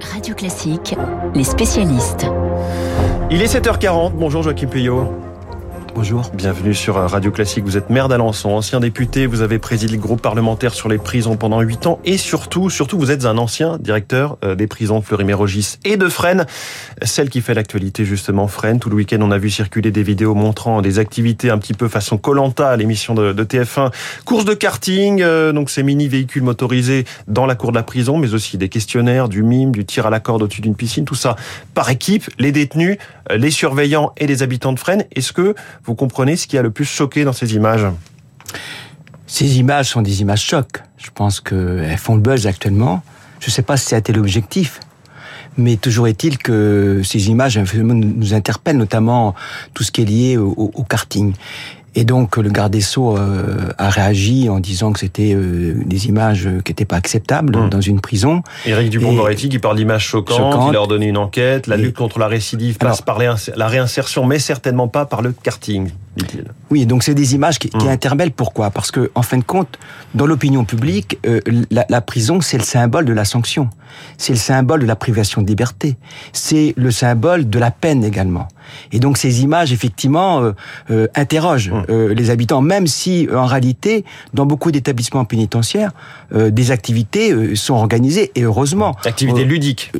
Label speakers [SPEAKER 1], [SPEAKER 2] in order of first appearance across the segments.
[SPEAKER 1] Radio Classique, les spécialistes.
[SPEAKER 2] Il est 7h40. Bonjour Joachim Puyot.
[SPEAKER 3] Bonjour.
[SPEAKER 2] Bienvenue sur Radio Classique. Vous êtes maire d'Alençon, ancien député. Vous avez présidé le groupe parlementaire sur les prisons pendant 8 ans. Et surtout, surtout, vous êtes un ancien directeur euh, des prisons Fleury-Mérogis et de Fresnes. Celle qui fait l'actualité, justement, Fresnes. Tout le week-end, on a vu circuler des vidéos montrant des activités un petit peu façon Colanta l'émission de, TF1. Course de karting, euh, donc ces mini-véhicules motorisés dans la cour de la prison, mais aussi des questionnaires, du mime, du tir à la corde au-dessus d'une piscine. Tout ça par équipe. Les détenus, euh, les surveillants et les habitants de Fresnes. Est-ce que vous comprenez ce qui a le plus choqué dans ces images?
[SPEAKER 3] Ces images sont des images chocs. Je pense qu'elles font le buzz actuellement. Je ne sais pas si c'était l'objectif. Mais toujours est-il que ces images nous interpellent, notamment tout ce qui est lié au karting. Et donc le garde des Sceaux euh, a réagi en disant que c'était euh, des images qui n'étaient pas acceptables mmh. dans une prison.
[SPEAKER 2] Éric Dupond-Moretti qui parle d'images choquantes, il leur donné une enquête, la lutte contre la récidive passe par la réinsertion, mais certainement pas par le karting.
[SPEAKER 3] Oui, donc c'est des images qui, qui, mmh. interpellent. Pourquoi? Parce que, en fin de compte, dans l'opinion publique, euh, la, la, prison, c'est le symbole de la sanction. C'est le symbole de la privation de liberté. C'est le symbole de la peine également. Et donc ces images, effectivement, euh, euh, interrogent mmh. euh, les habitants, même si, en réalité, dans beaucoup d'établissements pénitentiaires, euh, des activités sont organisées, et heureusement.
[SPEAKER 2] Activités ludiques.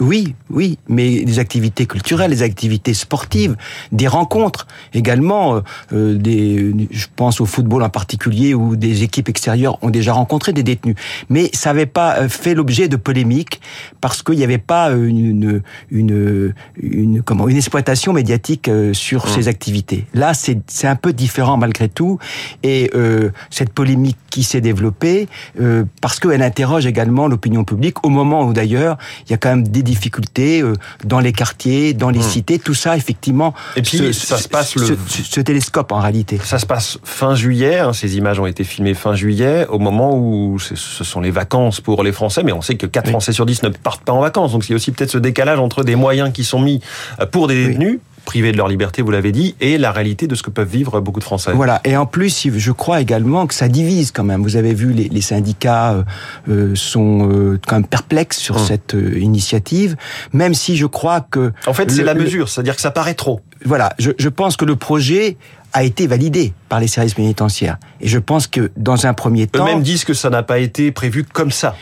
[SPEAKER 3] Oui, oui, mais des activités culturelles, des activités sportives, des rencontres également. Euh, des, je pense au football en particulier, où des équipes extérieures ont déjà rencontré des détenus. Mais ça n'avait pas euh, fait l'objet de polémiques parce qu'il n'y avait pas une, une, une, comment, une exploitation médiatique euh, sur mmh. ces activités. Là, c'est un peu différent malgré tout, et euh, cette polémique qui s'est développée euh, parce qu'elle interroge également l'opinion publique au moment où d'ailleurs il y a quand même des difficultés euh, dans les quartiers, dans les mmh. cités, tout ça effectivement.
[SPEAKER 2] Et puis ça se passe le
[SPEAKER 3] ce, télescope en réalité.
[SPEAKER 2] Ça se passe fin juillet. Hein, ces images ont été filmées fin juillet, au moment où ce sont les vacances pour les Français, mais on sait que 4 oui. Français sur 10 ne partent pas en vacances. Donc il y a aussi peut-être ce décalage entre des moyens qui sont mis euh, pour des détenus. Oui privés de leur liberté, vous l'avez dit, et la réalité de ce que peuvent vivre beaucoup de Français.
[SPEAKER 3] Voilà, et en plus, je crois également que ça divise quand même. Vous avez vu, les, les syndicats euh, euh sont euh, quand même perplexes sur hum. cette euh, initiative, même si je crois que...
[SPEAKER 2] En fait, c'est la mesure, c'est-à-dire que ça paraît trop.
[SPEAKER 3] Voilà, je, je pense que le projet a été validé par les services pénitentiaires. Et je pense que dans un premier temps...
[SPEAKER 2] Eux-mêmes disent que ça n'a pas été prévu comme ça.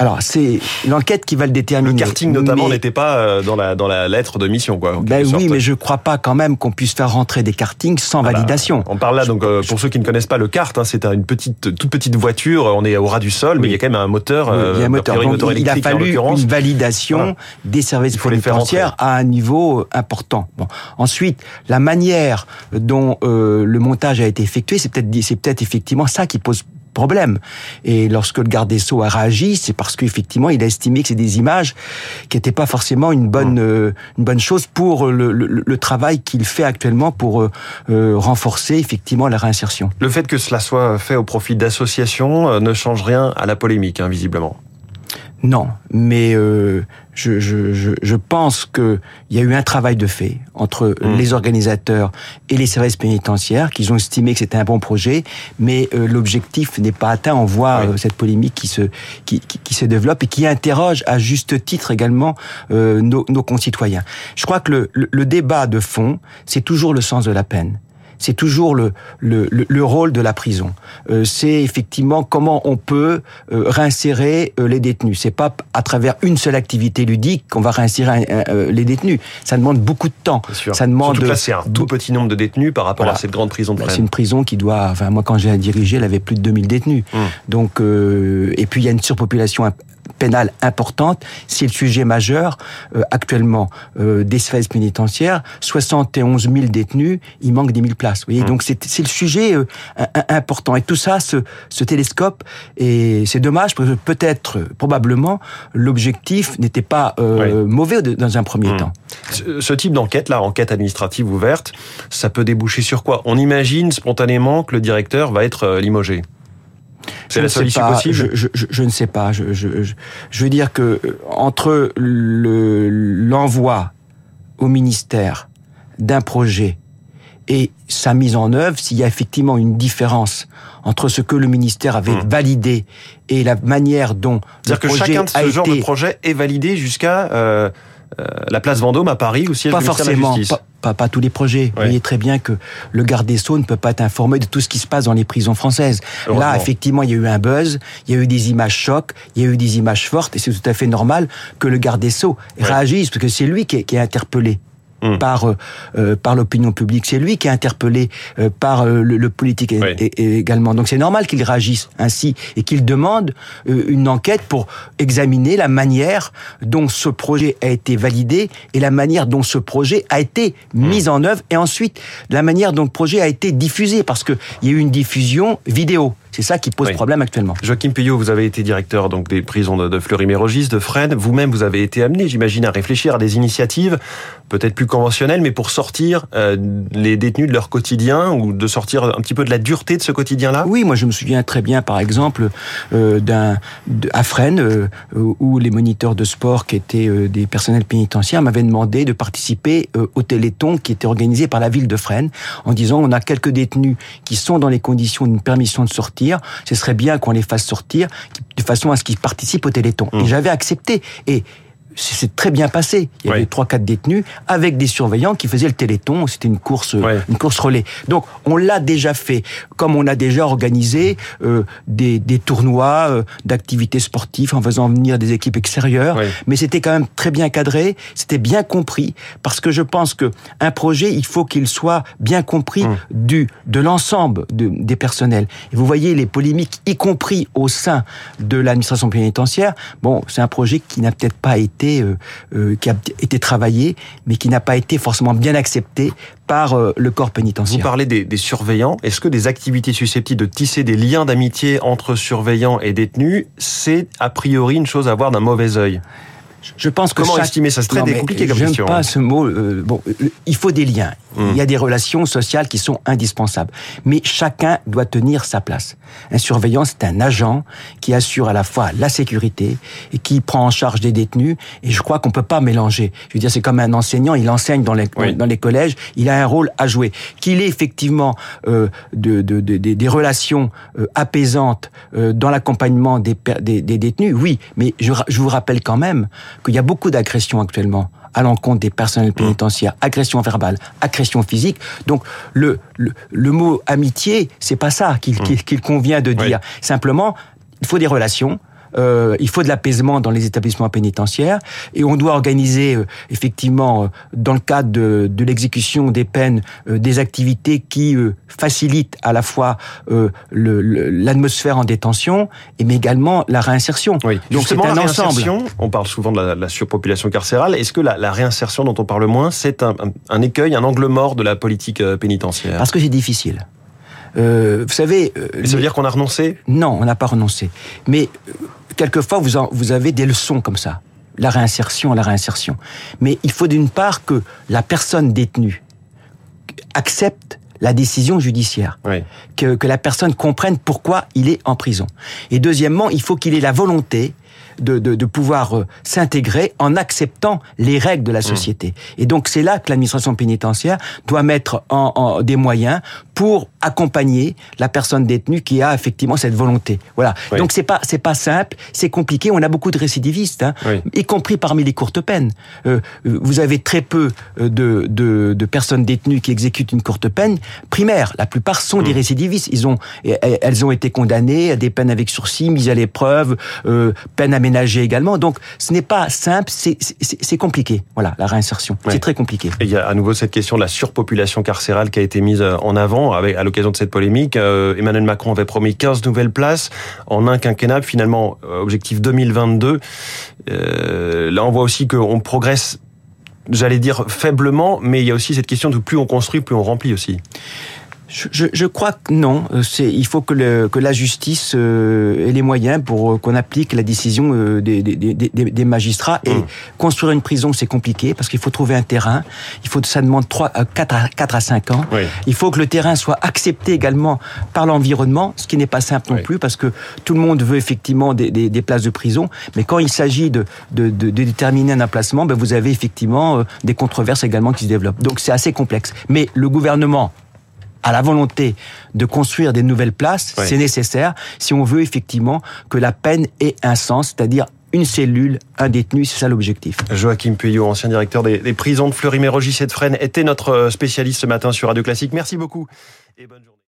[SPEAKER 3] Alors c'est l'enquête qui va le déterminer.
[SPEAKER 2] Le karting notamment n'était pas euh, dans la dans la lettre de mission quoi.
[SPEAKER 3] Ben oui, mais je crois pas quand même qu'on puisse faire rentrer des kartings sans ah validation.
[SPEAKER 2] On parle là donc euh, pour ceux qui ne connaissent pas le kart, hein, c'est une petite toute petite voiture. On est au ras du sol, oui. mais il y a quand même un moteur.
[SPEAKER 3] Oui, il y a un moteur. Donc, moteur il a fallu une validation voilà. des services pénitentiaires à un niveau important. Bon. Ensuite, la manière dont euh, le montage a été effectué, c'est peut-être c'est peut-être effectivement ça qui pose problème. Et lorsque le garde des Sceaux a réagi, c'est parce qu'effectivement, il a estimé que c'est des images qui n'étaient pas forcément une bonne, euh, une bonne chose pour le, le, le travail qu'il fait actuellement pour euh, euh, renforcer effectivement la réinsertion.
[SPEAKER 2] Le fait que cela soit fait au profit d'associations euh, ne change rien à la polémique, hein, visiblement.
[SPEAKER 3] Non, mais euh, je, je, je, je, pense qu'il y a eu un travail de fait entre mmh. les organisateurs et les services pénitentiaires, qu'ils ont estimé que c'était un bon projet, mais euh, l'objectif n'est pas atteint. On voit oui. euh, cette polémique qui se, qui, qui, qui, se développe et qui interroge à juste titre également euh, nos, nos, concitoyens. Je crois que le, le, le débat de fond, c'est toujours le sens de la peine c'est toujours le, le, le, rôle de la prison. Euh, c'est effectivement comment on peut euh, réinsérer euh, les détenus. C'est pas à travers une seule activité ludique qu'on va réinsérer euh, les détenus. Ça demande beaucoup de temps.
[SPEAKER 2] Ça demande. Surtout là, c'est un tout petit nombre de détenus par rapport voilà. à cette grande prison de
[SPEAKER 3] C'est une prison qui doit. Enfin, moi, quand j'ai dirigé, elle avait plus de 2000 détenus. Hum. Donc, euh, et puis il y a une surpopulation pénale importante. C'est le sujet majeur euh, actuellement euh, des services pénitentiaires. 71 000 détenus, il manque 10 000 places. Vous voyez, mmh. donc c'est le sujet euh, important. Et tout ça, ce, ce télescope, et c'est dommage parce que peut-être, probablement, l'objectif n'était pas euh, oui. mauvais dans un premier mmh. temps.
[SPEAKER 2] Ce, ce type d'enquête, là, enquête administrative ouverte, ça peut déboucher sur quoi? On imagine spontanément que le directeur va être euh, limogé.
[SPEAKER 3] C'est la seule issue possible je, je, je, je, ne sais pas. Je, je, veux dire que euh, entre l'envoi le, au ministère d'un projet et sa mise en œuvre, s'il y a effectivement une différence entre ce que le ministère avait
[SPEAKER 2] Hmm.
[SPEAKER 3] validé et la manière dont le
[SPEAKER 2] C'est-à-dire que
[SPEAKER 3] projet
[SPEAKER 2] chacun de ce
[SPEAKER 3] a
[SPEAKER 2] genre
[SPEAKER 3] été
[SPEAKER 2] de projet est validé jusqu'à euh, euh, la place Vendôme à Paris, au siège
[SPEAKER 3] pas
[SPEAKER 2] de la
[SPEAKER 3] forcément, pas, pas, pas tous les projets. Vous voyez très bien que le garde des Sceaux ne peut pas être informé de tout ce qui se passe dans les prisons françaises. Là, effectivement, il y a eu un buzz, il y a eu des images chocs, il y a eu des images fortes, et c'est tout à fait normal que le garde des Sceaux
[SPEAKER 2] Ouais.
[SPEAKER 3] réagisse, parce que c'est lui qui est, qui est interpellé.
[SPEAKER 2] Hmm.
[SPEAKER 3] par euh, euh, par l'opinion publique, c'est lui qui est interpellé euh, par euh, le, le politique et-
[SPEAKER 2] Ouais.
[SPEAKER 3] et- et également. Donc c'est normal qu'il réagisse ainsi et qu'il demande euh, une enquête pour examiner la manière dont ce projet a été validé et la manière dont ce projet a été mis en œuvre et ensuite la manière dont le projet a été diffusé parce que il y a eu une diffusion vidéo. C'est ça qui pose
[SPEAKER 2] Oui.
[SPEAKER 3] problème actuellement.
[SPEAKER 2] Joachim Puyot, vous avez été directeur donc des prisons de, Fleury-Mérogis, de Fresnes. Vous-même, vous avez été amené, j'imagine, à réfléchir à des initiatives peut-être plus conventionnelles, mais pour sortir euh, les détenus de leur quotidien ou de sortir un petit peu de la dureté de ce quotidien-là?
[SPEAKER 3] Oui, moi je me souviens très bien, par exemple, euh, d'un à Fresnes, euh, où les moniteurs de sport, qui étaient des personnels pénitentiaires, m'avaient demandé de participer au Téléthon qui était organisé par la ville de Fresnes, en disant on a quelques détenus qui sont dans les conditions d'une permission de sortir, ce serait bien qu'on les fasse sortir de façon à ce qu'ils participent au Téléthon.
[SPEAKER 2] Mmh.
[SPEAKER 3] Et j'avais accepté. Et c'est très bien passé. Il y avait trois quatre détenus avec des surveillants qui faisaient le téléthon. C'était une course, euh,
[SPEAKER 2] Ouais.
[SPEAKER 3] une course relais. Donc on l'a déjà fait, comme on a déjà organisé euh, des, des tournois euh, d'activités sportives en faisant venir des équipes extérieures.
[SPEAKER 2] Ouais.
[SPEAKER 3] Mais c'était quand même très bien cadré, c'était bien compris, parce que je pense que un projet, il faut qu'il soit bien compris
[SPEAKER 2] Hum.
[SPEAKER 3] du de l'ensemble de- des personnels. Et vous voyez les polémiques, y compris au sein de l'administration pénitentiaire. Bon, c'est un projet qui n'a peut-être pas été euh, euh, qui a été travaillé, mais qui n'a pas été forcément bien accepté par euh, le corps
[SPEAKER 2] Vous
[SPEAKER 3] pénitentiaire.
[SPEAKER 2] parlez des, des surveillants. Est-ce que des activités susceptibles de tisser des liens d'amitié entre surveillants et détenus, c'est a priori une chose à voir d'un mauvais œil?
[SPEAKER 3] Je pense que
[SPEAKER 2] Comment
[SPEAKER 3] chaque-
[SPEAKER 2] estimer ça? C'est très compliqué comme question. hein.
[SPEAKER 3] pas ce mot. euh, bon, euh, il faut des liens.
[SPEAKER 2] Hum.
[SPEAKER 3] Il y a des relations sociales qui sont indispensables. Mais chacun doit tenir sa place. Un surveillant, c'est un agent qui assure à la fois la sécurité et qui prend en charge des détenus. Et je crois qu'on peut pas mélanger. Je veux dire, c'est comme un enseignant, il enseigne dans les,
[SPEAKER 2] Oui.
[SPEAKER 3] dans les collèges, il a un rôle à jouer. Qu'il ait effectivement euh, de, de- de- des- relations apaisantes dans l'accompagnement des, des, des détenus, oui. Mais je vous rappelle quand même qu'il y a beaucoup d'agressions actuellement à l'encontre des personnels pénitentiaires, agression verbale, agression physique. Donc le le, le mot amitié, c'est pas ça qu'il qu'il convient de
[SPEAKER 2] Oui.
[SPEAKER 3] dire. Simplement, il faut des relations. Euh, il faut de l'apaisement dans les établissements pénitentiaires et on doit organiser euh, effectivement euh, dans le cadre de, de l'exécution des peines euh, des activités qui facilitent à la fois l'atmosphère en détention et mais également la réinsertion.
[SPEAKER 2] Oui.
[SPEAKER 3] Donc c'est un ensemble.
[SPEAKER 2] On parle souvent de la, de la surpopulation carcérale. Est-ce que la, la réinsertion dont on parle moins, c'est un, un- un écueil, un angle mort de la politique pénitentiaire?
[SPEAKER 3] Parce que c'est difficile. Euh, vous savez, euh,
[SPEAKER 2] Ça veut
[SPEAKER 3] les-
[SPEAKER 2] dire qu'on a renoncé?
[SPEAKER 3] Non, on n'a pas renoncé. Mais euh, quelquefois, vous, en- vous avez des leçons comme ça. La réinsertion, la réinsertion. Mais il faut d'une part que la personne détenue accepte la décision judiciaire,
[SPEAKER 2] Oui.
[SPEAKER 3] que, que la personne comprenne pourquoi il est en prison. Et deuxièmement, il faut qu'il ait la volonté de, de, de pouvoir euh, s'intégrer en acceptant les règles
[SPEAKER 2] Mmh.
[SPEAKER 3] de la société. Et donc c'est là que l'administration pénitentiaire doit mettre en, en des moyens pour accompagner la personne détenue qui a effectivement cette volonté. Voilà.
[SPEAKER 2] Oui.
[SPEAKER 3] Donc c'est pas c'est pas simple, c'est compliqué. On a beaucoup de récidivistes, hein,
[SPEAKER 2] Oui.
[SPEAKER 3] y compris parmi les courtes peines. Euh, vous avez très peu euh, de, de, de personnes détenues qui exécutent une courte peine primaire. La plupart sont
[SPEAKER 2] Mmh.
[SPEAKER 3] des récidivistes. Ils ont, elles ont été condamnées à des peines avec sursis, mises à l'épreuve, euh, peines aménagées également. Donc, ce n'est pas simple, c'est- compliqué. Voilà, la réinsertion.
[SPEAKER 2] Oui.
[SPEAKER 3] C'est très compliqué.
[SPEAKER 2] Et il y a à nouveau cette question de la surpopulation carcérale qui a été mise en avant à l'occasion de cette polémique. Euh, Emmanuel Macron avait promis 15 nouvelles places en un quinquennat. Finalement, euh, objectif 2022. Euh, là, on voit aussi qu'on progresse, j'allais dire faiblement, mais il y a aussi cette question de plus on construit, plus on remplit aussi.
[SPEAKER 3] Je, je, crois que non. Euh, il faut que, le, que la justice euh, ait les moyens pour euh, qu'on applique la décision des, des, des, des magistrats. Et mmh. construire une prison, c'est compliqué parce qu'il faut trouver un terrain. Il faut, ça demande 3, 4, à, 4 à 5 ans. Il faut que le terrain soit accepté également par l'environnement, ce qui n'est pas simple non plus parce que tout le monde veut effectivement des, des, places de prison. Mais quand il s'agit de, de, de, déterminer un emplacement, ben vous avez effectivement des controverses également qui se développent. Donc c'est assez complexe. Mais le gouvernement à la volonté de construire des nouvelles places, c'est nécessaire si on veut effectivement que la peine ait un sens, c'est-à-dire une cellule, un détenu, c'est ça l'objectif.
[SPEAKER 2] Joachim Puyot, ancien directeur des, prisons de Fleury-Mérogis et de Fresnes, était notre spécialiste ce matin sur Radio Classique. Merci beaucoup et bonne journée.